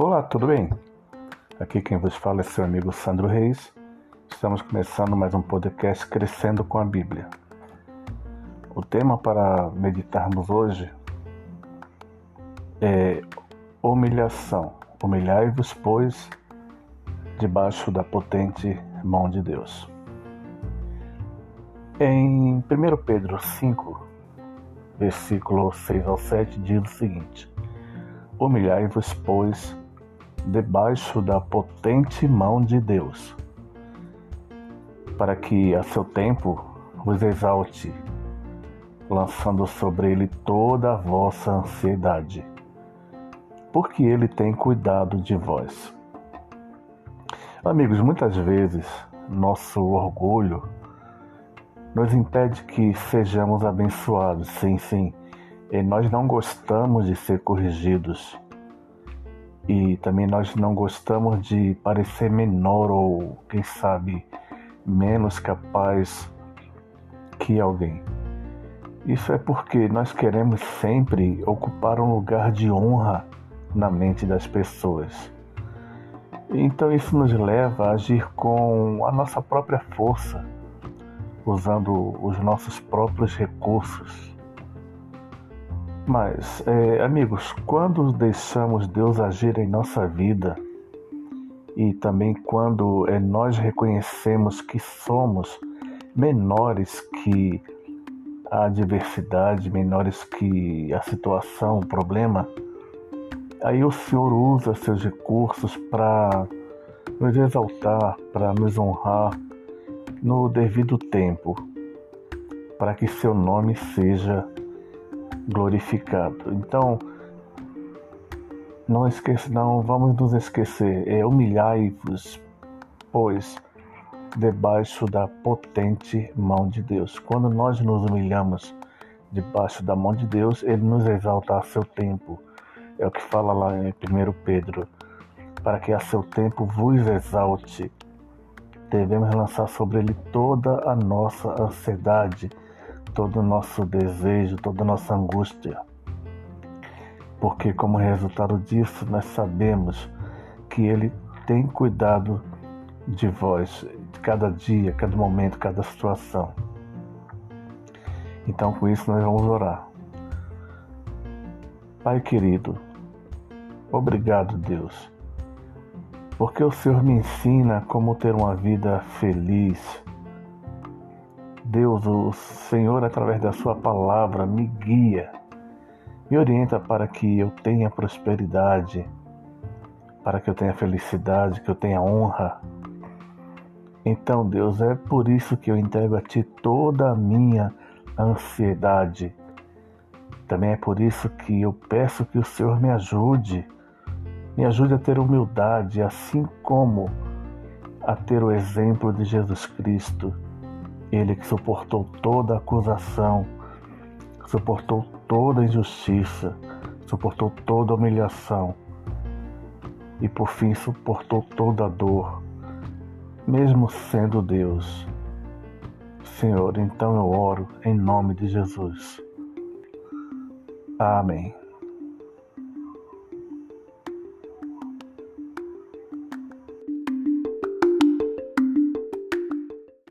Olá, tudo bem? Aqui quem vos fala é seu amigo Sandro Reis. Estamos começando mais um podcast Crescendo com a Bíblia. O tema para meditarmos hoje é humilhação. Humilhai-vos, pois, debaixo da potente mão de Deus. Em 1 Pedro 5, versículo 6 ao 7, diz o seguinte: Humilhai-vos, pois, debaixo da potente mão de Deus, para que a seu tempo vos exalte, lançando sobre ele toda a vossa ansiedade, porque ele tem cuidado de vós. Amigos, muitas vezes nosso orgulho nos impede que sejamos abençoados. Sim, sim. E nós não gostamos de ser corrigidos e também nós não gostamos de parecer menor ou, quem sabe, menos capaz que alguém. Isso é porque nós queremos sempre ocupar um lugar de honra na mente das pessoas. Então isso nos leva a agir com a nossa própria força, usando os nossos próprios recursos mas, é, amigos, quando deixamos Deus agir em nossa vida e também quando é, nós reconhecemos que somos menores que a adversidade, menores que a situação, o problema, aí o Senhor usa seus recursos para nos exaltar, para nos honrar no devido tempo, para que seu nome seja glorificado. Então, não esqueça, não vamos nos esquecer, é humilhai-vos, pois debaixo da potente mão de Deus. Quando nós nos humilhamos debaixo da mão de Deus, ele nos exalta a seu tempo. É o que fala lá em 1 Pedro, para que a seu tempo vos exalte. Devemos lançar sobre ele toda a nossa ansiedade todo o nosso desejo, toda a nossa angústia. Porque, como resultado disso, nós sabemos que Ele tem cuidado de vós, de cada dia, cada momento, cada situação. Então, com isso, nós vamos orar. Pai querido, obrigado, Deus, porque o Senhor me ensina como ter uma vida feliz Deus, o Senhor, através da Sua palavra, me guia, me orienta para que eu tenha prosperidade, para que eu tenha felicidade, que eu tenha honra. Então, Deus, é por isso que eu entrego a Ti toda a minha ansiedade. Também é por isso que eu peço que o Senhor me ajude, me ajude a ter humildade, assim como a ter o exemplo de Jesus Cristo ele que suportou toda acusação, suportou toda injustiça, suportou toda humilhação e por fim suportou toda dor, mesmo sendo Deus. Senhor, então eu oro em nome de Jesus. Amém.